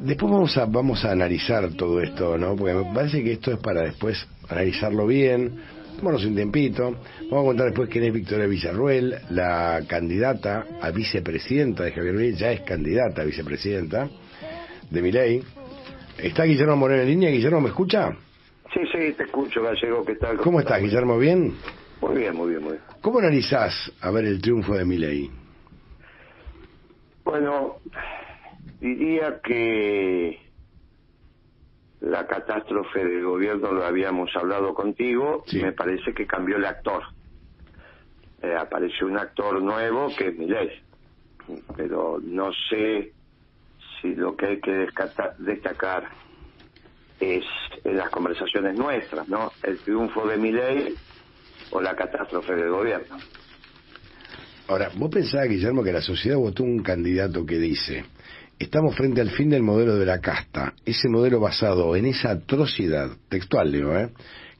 Después vamos a, vamos a analizar todo esto, ¿no? Porque me parece que esto es para después analizarlo bien, tomarnos un tiempito. Vamos a contar después quién es Victoria Villarruel, la candidata a vicepresidenta de Javier Milei, ya es candidata a vicepresidenta de Milei. ¿Está Guillermo Moreno en línea? Guillermo, ¿me escucha? Sí, sí, te escucho, Gallego, ¿qué tal? ¿Cómo estás, Guillermo? ¿Bien? Muy bien, muy bien, muy bien. ¿Cómo analizás a ver el triunfo de Milei? Bueno, diría que la catástrofe del gobierno lo habíamos hablado contigo Sí. me parece que cambió el actor. Eh, apareció un actor nuevo que es Milei, pero no sé si lo que hay que destacar es en las conversaciones nuestras, ¿no? El triunfo de Milei o la catástrofe del gobierno. Ahora, vos pensás, Guillermo, que la sociedad votó un candidato que dice, estamos frente al fin del modelo de la casta, ese modelo basado en esa atrocidad, textual digo, ¿eh?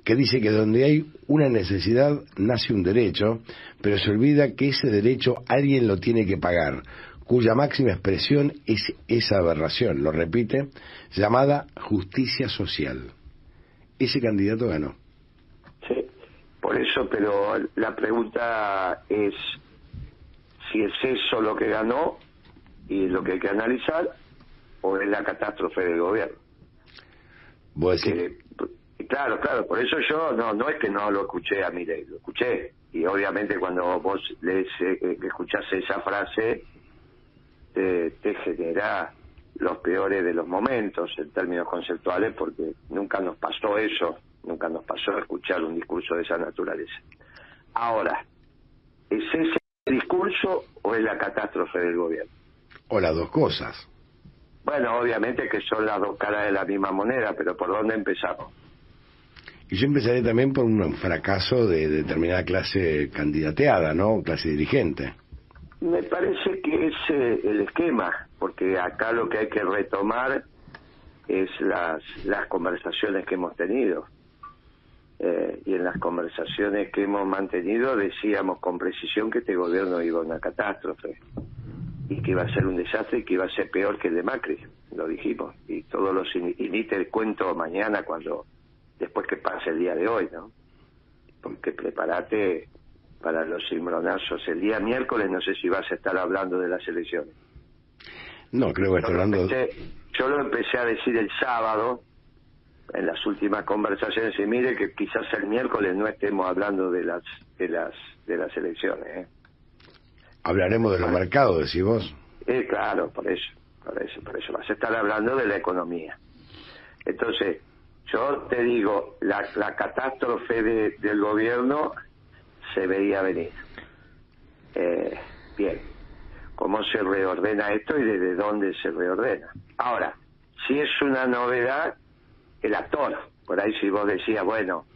que dice que donde hay una necesidad nace un derecho, pero se olvida que ese derecho alguien lo tiene que pagar, cuya máxima expresión es esa aberración, lo repite, llamada justicia social. Ese candidato ganó. Sí, por eso, pero la pregunta es si es eso lo que ganó y es lo que hay que analizar o es la catástrofe del gobierno. Vos decís, Que, claro, claro, por eso yo no no es que no lo escuché a Milei, lo escuché. Y obviamente cuando vos lees, eh, eh, escuchás esa frase, te, te genera los peores de los momentos en términos conceptuales porque nunca nos pasó eso, nunca nos pasó escuchar un discurso de esa naturaleza. Ahora, ¿es ese discurso o es la catástrofe del gobierno? O las dos cosas. Bueno, obviamente que son las dos caras de la misma moneda, pero ¿por dónde empezamos? Y yo empezaré también por un fracaso de determinada clase candidateada, ¿no? Clase dirigente. Me parece que es eh, el esquema, porque acá lo que hay que retomar es las, las conversaciones que hemos tenido. Eh, y en las conversaciones que hemos mantenido decíamos con precisión que este gobierno iba a una catástrofe y que iba a ser un desastre y que iba a ser peor que el de Macri, lo dijimos. Y todos los y ni te cuento mañana cuando después que pase el día de hoy, ¿no? Porque prepárate para los cimbronazos el día miércoles, no sé si vas a estar hablando de las elecciones. No, creo que lo, hablando... empecé, yo lo empecé a decir el sábado, en las últimas conversaciones, y mire que quizás el miércoles no estemos hablando de las de las de las elecciones. ¿eh? Hablaremos de los mercados, decís vos. Eh, claro, por eso, por eso, por eso. Vas a estar hablando de la economía. Entonces, yo te digo, la, la catástrofe de- del gobierno se veía venir. Eh, bien, ¿cómo se reordena esto y desde dónde se reordena? Ahora, si es una novedad, el actor, por ahí si vos decías, bueno,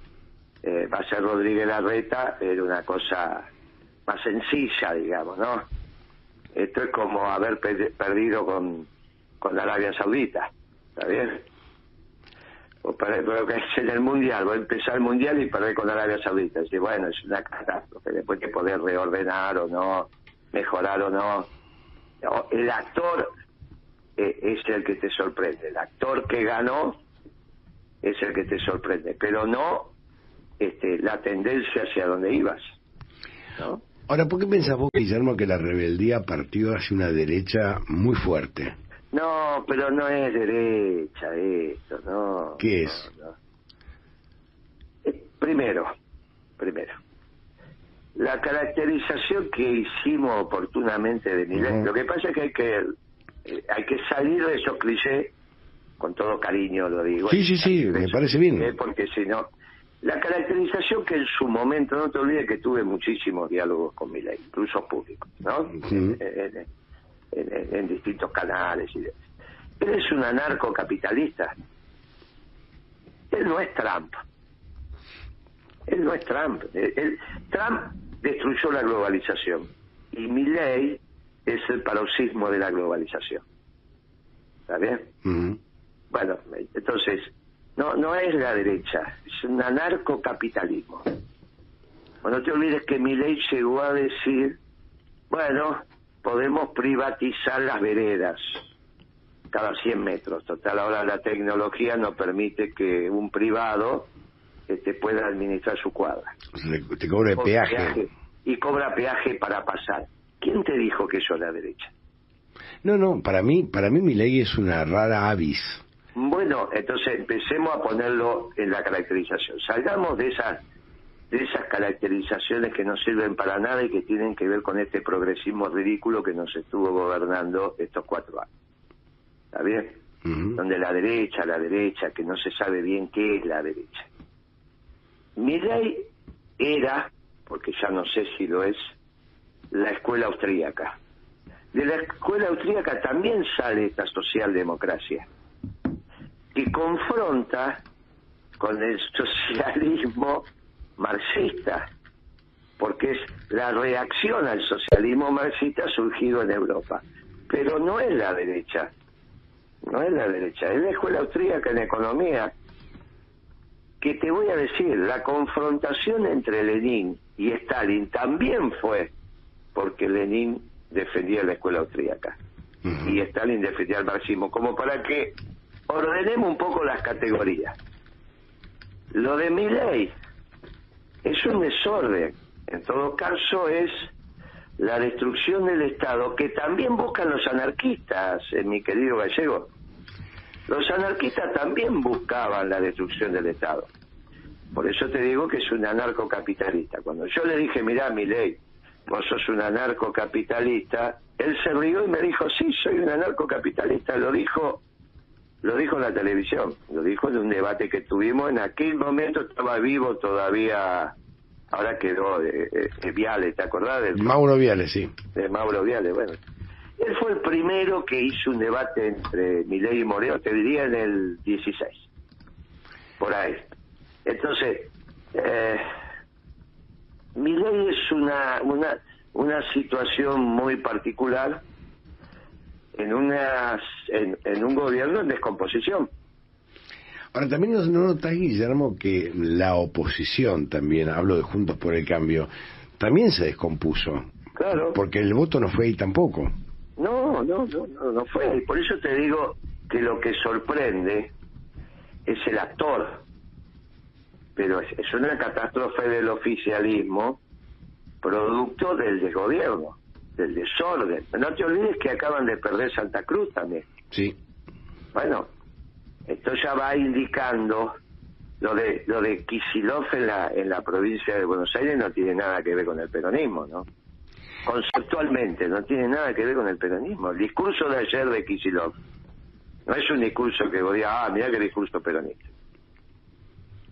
eh, va a ser Rodríguez Larreta, era una cosa más sencilla, digamos, ¿no? Esto es como haber pe- perdido con, con Arabia Saudita, ¿está bien? O per- pero que es en el Mundial, voy a empezar el Mundial y perder con Arabia Saudita. Dice, bueno, es una catástrofe, después que poder reordenar o no, mejorar o no. No, El actor eh, es el que te sorprende, el actor que ganó es el que te sorprende, pero no este, la tendencia hacia donde ibas. ¿no? Ahora, ¿por qué pensás vos, Guillermo, que la rebeldía partió hacia una derecha muy fuerte? No, pero no es derecha esto, no. ¿Qué es? no, no. Eh, primero, primero, la caracterización que hicimos oportunamente de Milei, Ujú. lo que pasa es que hay que eh, hay que salir de esos clichés, con todo cariño lo digo. Sí, sí, sí, me esos parece bien. Porque si no, la caracterización que en su momento, no te olvides que tuve muchísimos diálogos con Milei, incluso públicos, ¿no? En- en- en, en- en distintos canales. Y de- él es un anarcocapitalista. Él no es Trump. Él no es Trump. Él- él- Trump destruyó la globalización y Milley es el paroxismo de la globalización. ¿Está bien? Bueno, entonces, no, no es la derecha, es un anarcocapitalismo. Bueno, no te olvides que Milley llegó a decir, bueno, podemos privatizar las veredas. cada 100 metros. Total, ahora la tecnología no permite que un privado te pueda administrar su cuadra. te cobra peaje. Y cobra peaje para pasar. ¿Quién te dijo que eso es la derecha? No, no, para mí, para mí mi ley es una rara avis. Bueno, entonces empecemos a ponerlo en la caracterización. Salgamos de esas de esas caracterizaciones que no sirven para nada y que tienen que ver con este progresismo ridículo que nos estuvo gobernando estos cuatro años. ¿Está bien? Donde la derecha, la derecha, que no se sabe bien qué es la derecha. Mi ley era, porque ya no sé si lo es, la escuela austríaca. De la escuela austríaca también sale esta socialdemocracia, que confronta con el socialismo marxista, porque es la reacción al socialismo marxista surgido en Europa. Pero no es la derecha, no es la derecha, es la escuela austríaca en economía, que te voy a decir, la confrontación entre Lenin y Stalin también fue porque Lenin defendía la escuela austríaca y Stalin defendía el marxismo, como para que ordenemos un poco las categorías. Lo de mi ley es un desorden, en todo caso es la destrucción del Estado que también buscan los anarquistas, eh, mi querido gallego. Los anarquistas también buscaban la destrucción del Estado. Por eso te digo que es un anarcocapitalista. Cuando yo le dije, mirá, mi ley, vos sos un anarcocapitalista, él se rió y me dijo, sí, soy un anarcocapitalista. Lo dijo, lo dijo en la televisión, lo dijo en un debate que tuvimos. En aquel momento estaba vivo todavía, ahora quedó de, Viale, ¿te acordás? De Mauro Viale, sí. De Mauro Viale, bueno. Él fue el primero que hizo un debate entre Milei y Moreno, te diría en el 16, por ahí. Entonces, eh, Milei es una, una, una situación muy particular en, una, en, un gobierno en descomposición. Ahora, también no, notas, Guillermo, que la oposición también, hablo de Juntos por el Cambio, también se descompuso. Claro. Porque el voto no fue ahí tampoco. No, no, no, no, no fue ahí. Por eso te digo que lo que sorprende es el actor pero es, una catástrofe del oficialismo producto del desgobierno, del desorden. No te olvides que acaban de perder Santa Cruz también. Sí. Bueno, esto ya va indicando lo de lo de Kisilov en la en la provincia de Buenos Aires no tiene nada que ver con el peronismo, ¿no? Conceptualmente no tiene nada que ver con el peronismo. El discurso de ayer de Kisilov no es un discurso que voy a, ah, mira qué discurso peronista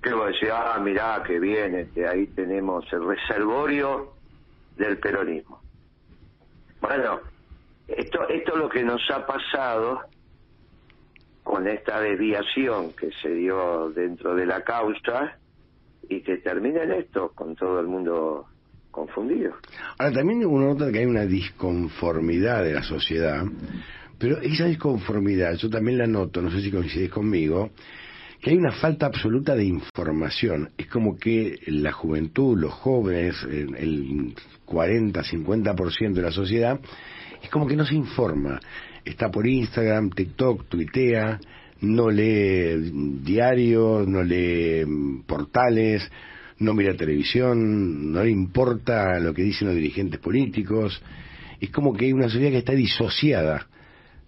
que vos decís, ah, mirá, que bien, este, ahí tenemos el reservorio del peronismo. Bueno, esto, esto es lo que nos ha pasado con esta desviación que se dio dentro de la causa y que termina en esto, con todo el mundo confundido. Ahora, también uno nota que hay una disconformidad de la sociedad, pero esa disconformidad, yo también la noto, no sé si coincidís conmigo, que hay una falta absoluta de información. Es como que la juventud, los jóvenes, el 40, 50% de la sociedad, es como que no se informa. Está por Instagram, TikTok, tuitea, no lee diarios, no lee mm, portales, no mira televisión, no le importa lo que dicen los dirigentes políticos. Es como que hay una sociedad que está disociada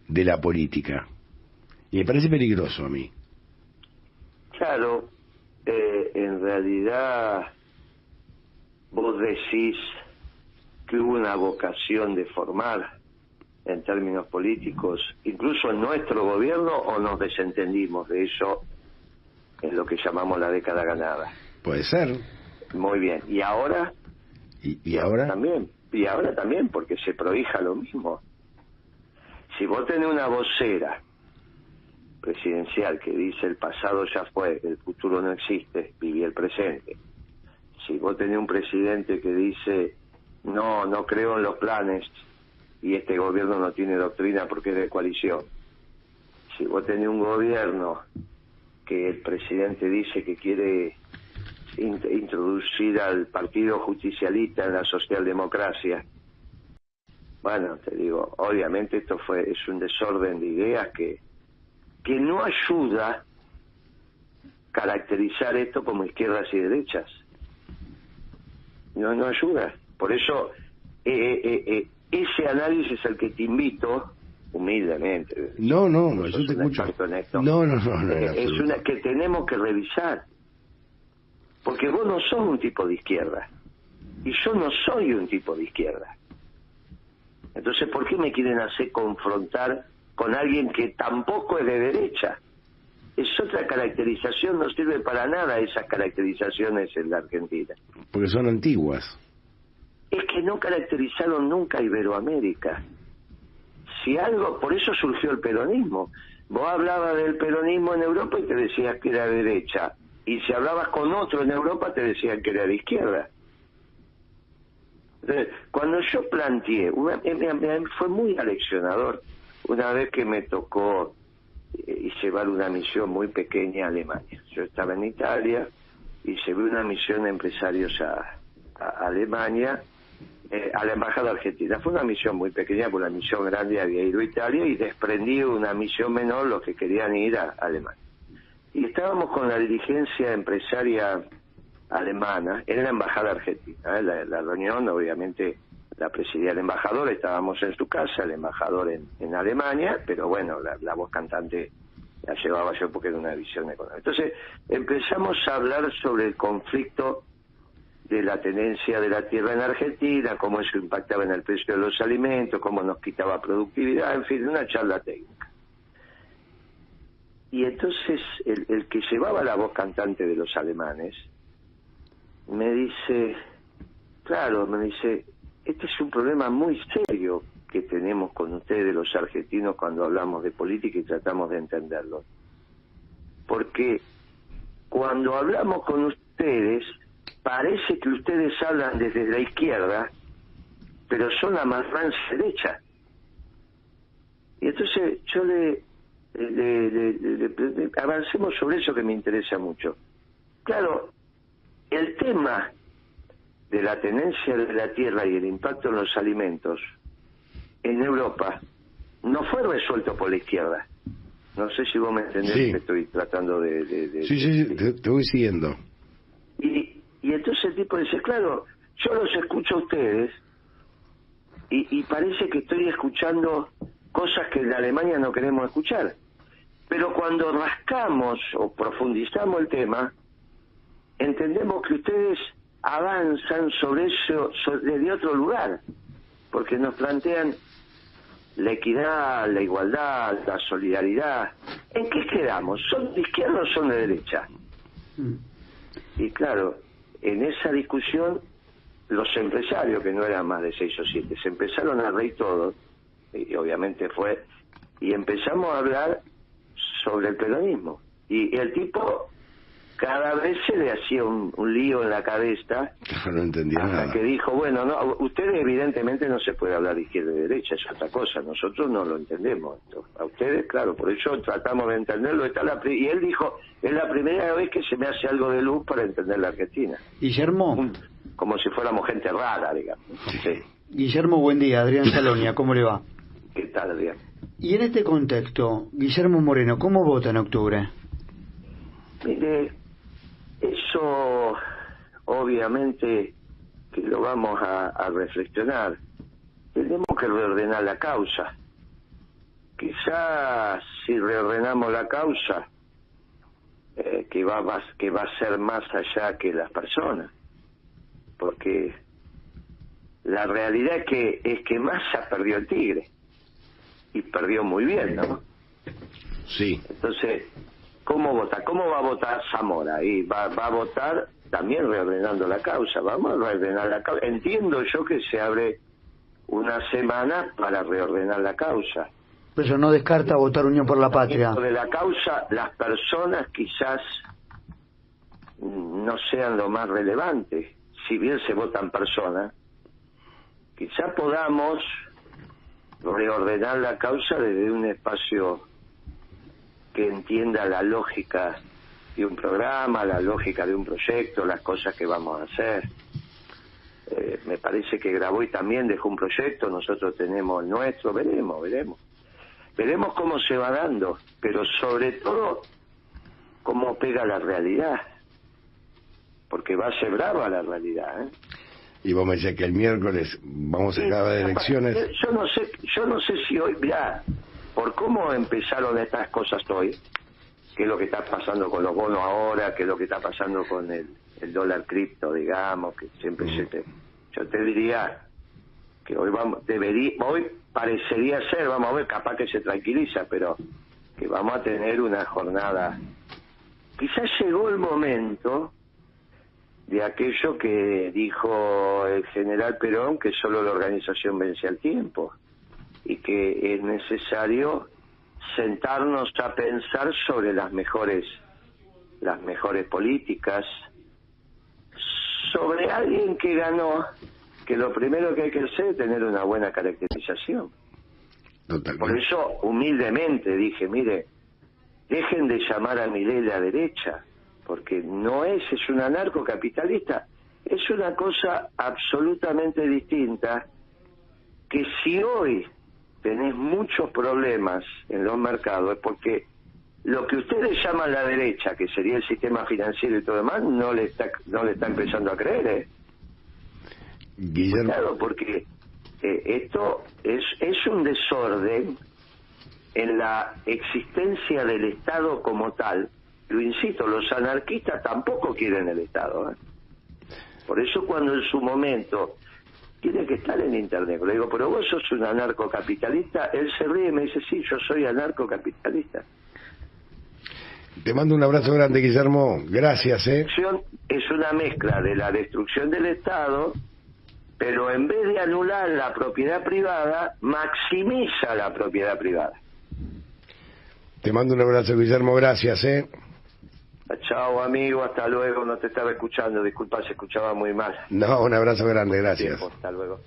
de la política. Y me parece peligroso a mí. Claro, eh, en realidad vos decís que hubo una vocación de formar en términos políticos, incluso en nuestro gobierno, o nos desentendimos de eso en lo que llamamos la década ganada. Puede ser. Muy bien. ¿Y ahora? ¿Y, ahora? También. Y ahora también, porque se prohija lo mismo. Si vos tenés una vocera presidencial que dice el pasado ya fue, el futuro no existe, viví el presente. Si vos tenés un presidente que dice no, no creo en los planes y este gobierno no tiene doctrina porque es de coalición. Si vos tenés un gobierno que el presidente dice que quiere introducir al partido justicialista en la socialdemocracia bueno, te digo, obviamente esto fue es un desorden de ideas que que no ayuda caracterizar esto como izquierdas y derechas. No, no ayuda. Por eso, eh, eh, eh, ese análisis el que te invito, humildemente. No, no, no, yo te escucho. No, no, no, no. es una que tenemos que revisar. Porque vos no sos un tipo de izquierda. Y yo no soy un tipo de izquierda. Entonces, ¿por qué me quieren hacer confrontar con alguien que tampoco es de derecha? Es otra caracterización, no sirve para nada esas caracterizaciones en la Argentina. Porque son antiguas. Es que no caracterizaron nunca a Iberoamérica. Si algo, por eso surgió el peronismo. Vos hablabas del peronismo en Europa y te decías que era de derecha. Y si hablabas con otro en Europa te decían que era de izquierda. cuando yo planteé, fue muy aleccionador una vez que me tocó y llevar una misión muy pequeña a Alemania. Yo estaba en Italia y llevé una misión de empresarios a, Alemania, eh, a la Embajada Argentina. Fue una misión muy pequeña, porque la misión grande había ido a Italia y desprendí una misión menor los que querían ir a, Alemania. Y estábamos con la dirigencia empresaria alemana en la Embajada Argentina. ¿eh? La, reunión, obviamente, la presidía el embajador, estábamos en su casa, el embajador en, Alemania, pero bueno, la, voz cantante la llevaba yo porque era una visión económica. Entonces empezamos a hablar sobre el conflicto de la tenencia de la tierra en Argentina, cómo eso impactaba en el precio de los alimentos, cómo nos quitaba productividad, en fin, una charla técnica. Y entonces el que llevaba la voz cantante de los alemanes me dice, claro, me dice, este es un problema muy serio que tenemos con ustedes los argentinos cuando hablamos de política y tratamos de entenderlo. Porque cuando hablamos con ustedes, parece que ustedes hablan desde la izquierda, pero son la más rancia derecha. Y entonces yo le, avancemos sobre eso que me interesa mucho. Claro, el tema de la tenencia de la tierra y el impacto en los alimentos en Europa no fue resuelto por la izquierda. No sé si vos me entendés que estoy tratando de... sí, sí, sí, te, voy siguiendo. Y, y entonces el tipo dice, claro, yo los escucho a ustedes y, y parece que estoy escuchando cosas que en Alemania no queremos escuchar. Pero cuando rascamos o profundizamos el tema, entendemos que ustedes avanzan sobre eso desde otro lugar, porque nos plantean la equidad, la igualdad, la solidaridad. ¿En qué quedamos? ¿Son de izquierda o son de derecha? Mm. Y claro, en esa discusión los empresarios, que no eran más de seis o siete, se empezaron a reír todos, y obviamente fue, y empezamos a hablar sobre el peronismo. Y el tipo cada vez se le hacía un, lío en la cabeza. No entendía hasta que dijo, bueno, no, ustedes evidentemente no se puede hablar de izquierda y derecha, es otra cosa, nosotros no lo entendemos. A ustedes, claro, por eso tratamos de entenderlo. Está la, y él dijo, es la primera vez que se me hace algo de luz para entender la Argentina. Guillermo. como si fuéramos gente rara, digamos. Guillermo, buen día. Adrián Salonia, ¿cómo le va? ¿Qué tal, Adrián? Y en este contexto, Guillermo Moreno, ¿cómo vota en octubre? Mire, eso, obviamente, que lo vamos a, reflexionar. Tenemos que reordenar la causa. Quizás si reordenamos la causa, eh, que, va que va a ser más allá que las personas. Porque la realidad es que, es que Massa perdió el tigre. Y perdió muy bien, ¿no? Sí. Entonces, ¿Cómo vota? ¿Cómo va a votar Zamora? Y va, va a votar también reordenando la causa. Vamos a reordenar la causa. Entiendo yo que se abre una semana para reordenar la causa. Pero no descarta votar Unión por la Patria. De la causa, las personas quizás no sean lo más relevante. Si bien se votan personas, quizás podamos reordenar la causa desde un espacio que entienda la lógica de un programa, la lógica de un proyecto, las cosas que vamos a hacer. Eh, me parece que Graboy también dejó un proyecto, nosotros tenemos el nuestro, veremos, veremos. Veremos cómo se va dando, pero sobre todo cómo pega la realidad, porque va a ser brava la realidad. ¿eh? Y vos me decís que el miércoles vamos a acabar de elecciones. Yo no sé, yo no sé si hoy, ya por cómo empezaron estas cosas hoy, qué es lo que está pasando con los bonos ahora, qué es lo que está pasando con el, dólar cripto, digamos, que siempre se te... Yo te diría que hoy vamos, debería, hoy parecería ser, vamos a ver, capaz que se tranquiliza, pero que vamos a tener una jornada. Quizás llegó el momento de aquello que dijo el general Perón, que solo la organización vence al tiempo y que es necesario sentarnos a pensar sobre las mejores las mejores políticas sobre alguien que ganó que lo primero que hay que hacer es tener una buena caracterización. Por eso humildemente dije mire dejen de llamar a mi ley la derecha porque no es es un anarcocapitalista. Es una cosa absolutamente distinta que si hoy tenés muchos problemas en los mercados es porque lo que ustedes llaman la derecha, que sería el sistema financiero y todo demás, no le está, no le está empezando a creer. ¿eh? Claro, porque eh, esto es, es un desorden en la existencia del Estado como tal. Lo insisto, los anarquistas tampoco quieren el Estado. ¿eh? Por eso cuando en su momento tiene que estar en Internet. Le digo, pero vos sos un anarcocapitalista. Él se ríe y me dice, sí, yo soy anarcocapitalista. Te mando un abrazo grande, Guillermo. Gracias, ¿eh? Es una mezcla de la destrucción del Estado, pero en vez de anular la propiedad privada, maximiza la propiedad privada. Te mando un abrazo, Guillermo. Gracias, ¿eh? Chao, amigo, hasta luego. No te estaba escuchando, disculpa, se escuchaba muy mal. No, un abrazo grande, gracias. hasta luego.